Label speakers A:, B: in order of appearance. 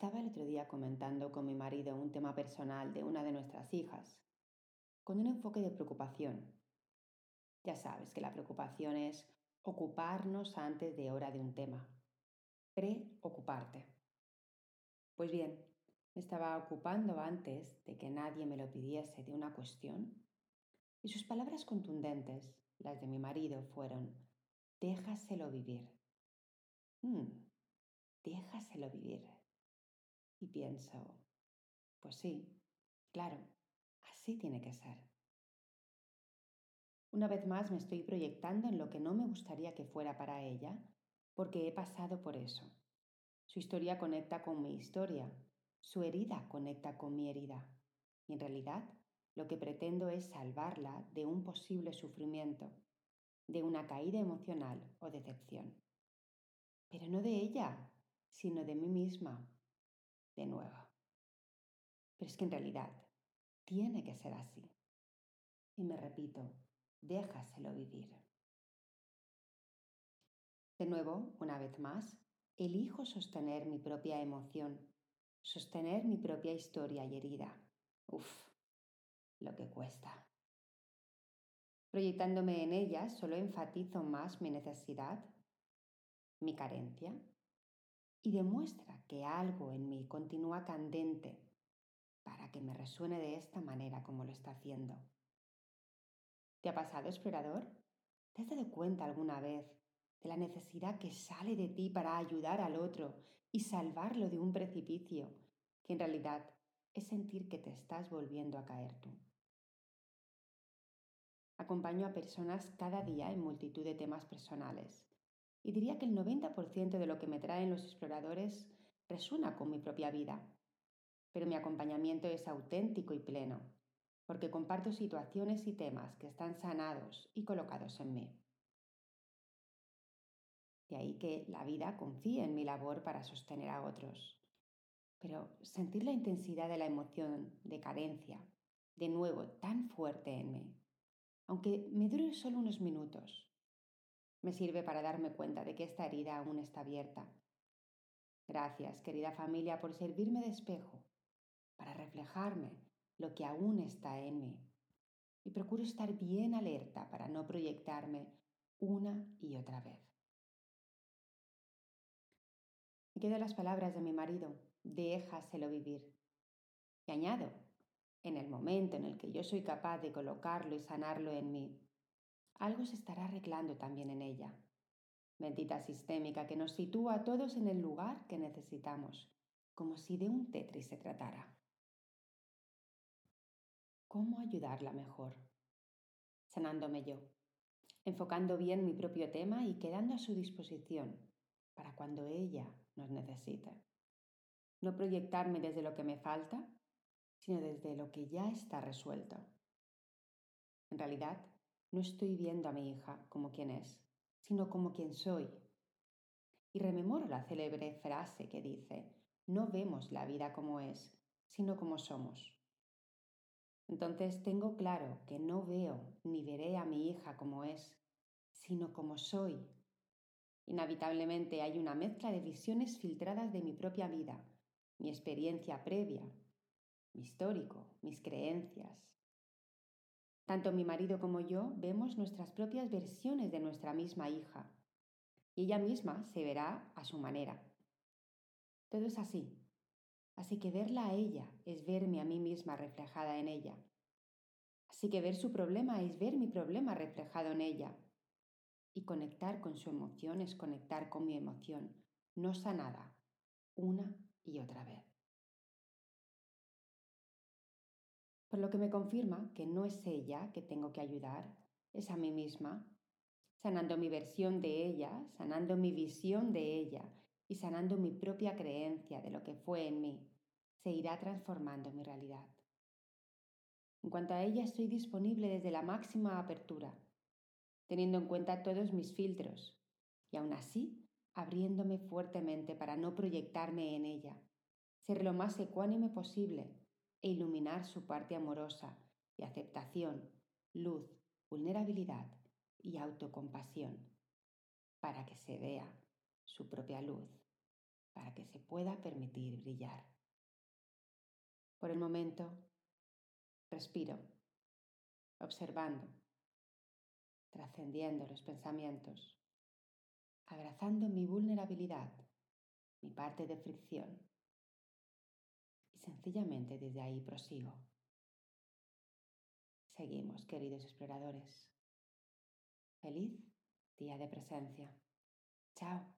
A: Estaba el otro día comentando con mi marido un tema personal de una de nuestras hijas, con un enfoque de preocupación. Ya sabes que la preocupación es ocuparnos antes de hora de un tema, preocuparte. Pues bien, me estaba ocupando antes de que nadie me lo pidiese de una cuestión y sus palabras contundentes, las de mi marido, fueron, déjaselo vivir. Hmm, déjaselo vivir. Y pienso, pues sí, claro, así tiene que ser. Una vez más me estoy proyectando en lo que no me gustaría que fuera para ella, porque he pasado por eso. Su historia conecta con mi historia, su herida conecta con mi herida. Y en realidad lo que pretendo es salvarla de un posible sufrimiento, de una caída emocional o decepción. Pero no de ella, sino de mí misma, de nuevo. Pero es que en realidad tiene que ser así. Y me repito, déjaselo vivir. De nuevo, una vez más, elijo sostener mi propia emoción, sostener mi propia historia y herida. Uf, lo que cuesta. Proyectándome en ella, solo enfatizo más mi necesidad, mi carencia, y demuestra que algo en mí continúa candente para que me resuene de esta manera como lo está haciendo. ¿Te ha pasado, explorador? ¿Te has dado cuenta alguna vez de la necesidad que sale de ti para ayudar al otro y salvarlo de un precipicio, que en realidad es sentir que te estás volviendo a caer tú? Acompaño a personas cada día en multitud de temas personales y diría que el 90% de lo que me traen los exploradores resuena con mi propia vida. Pero mi acompañamiento es auténtico y pleno, porque comparto situaciones y temas que están sanados y colocados en mí. De ahí que la vida confíe en mi labor para sostener a otros. Pero sentir la intensidad de la emoción de carencia, de nuevo tan fuerte en mí, aunque me dure solo unos minutos, me sirve para darme cuenta de que esta herida aún está abierta. Gracias, querida familia, por servirme de espejo, para reflejarme lo que aún está en mí. Y procuro estar bien alerta para no proyectarme una y otra vez. Me quedo las palabras de mi marido, déjaselo vivir. Y añado, en el momento en el que yo soy capaz de colocarlo y sanarlo en mí, algo se estará arreglando también en ella. Bendita sistémica que nos sitúa a todos en el lugar que necesitamos, como si de un Tetris se tratara. ¿Cómo ayudarla mejor? Sanándome yo, enfocando bien mi propio tema y quedando a su disposición para cuando ella nos necesite. No proyectarme desde lo que me falta, sino desde lo que ya está resuelto. En realidad, no estoy viendo a mi hija como quien es, sino como quien soy. Y rememoro la célebre frase que dice, no vemos la vida como es, sino como somos. Entonces tengo claro que no veo ni veré a mi hija como es, sino como soy. Inevitablemente hay una mezcla de visiones filtradas de mi propia vida, mi experiencia previa, mi histórico, mis creencias, tanto mi marido como yo vemos nuestras propias versiones de nuestra misma hija, y ella misma se verá a su manera. Todo es así. Así que verla a ella es verme a mí misma reflejada en ella. Así que ver su problema es ver mi problema reflejado en ella. Y conectar con su emoción es conectar con mi emoción, no sanada, una y otra vez. Por lo que me confirma que no es ella que tengo que ayudar, es a mí misma, sanando mi versión de ella, sanando mi visión de ella y sanando mi propia creencia de lo que fue en mí, se irá transformando mi realidad. En cuanto a ella, estoy disponible desde la máxima apertura, teniendo en cuenta todos mis filtros y aún así abriéndome fuertemente para no proyectarme en ella, ser lo más ecuánime posible e iluminar su parte amorosa de aceptación, luz, vulnerabilidad y autocompasión, para que se vea su propia luz, para que se pueda permitir brillar. Por el momento, respiro, observando, trascendiendo los pensamientos, abrazando mi vulnerabilidad, mi parte de fricción. Sencillamente desde ahí prosigo. Seguimos, queridos exploradores. Feliz día de presencia. Chao.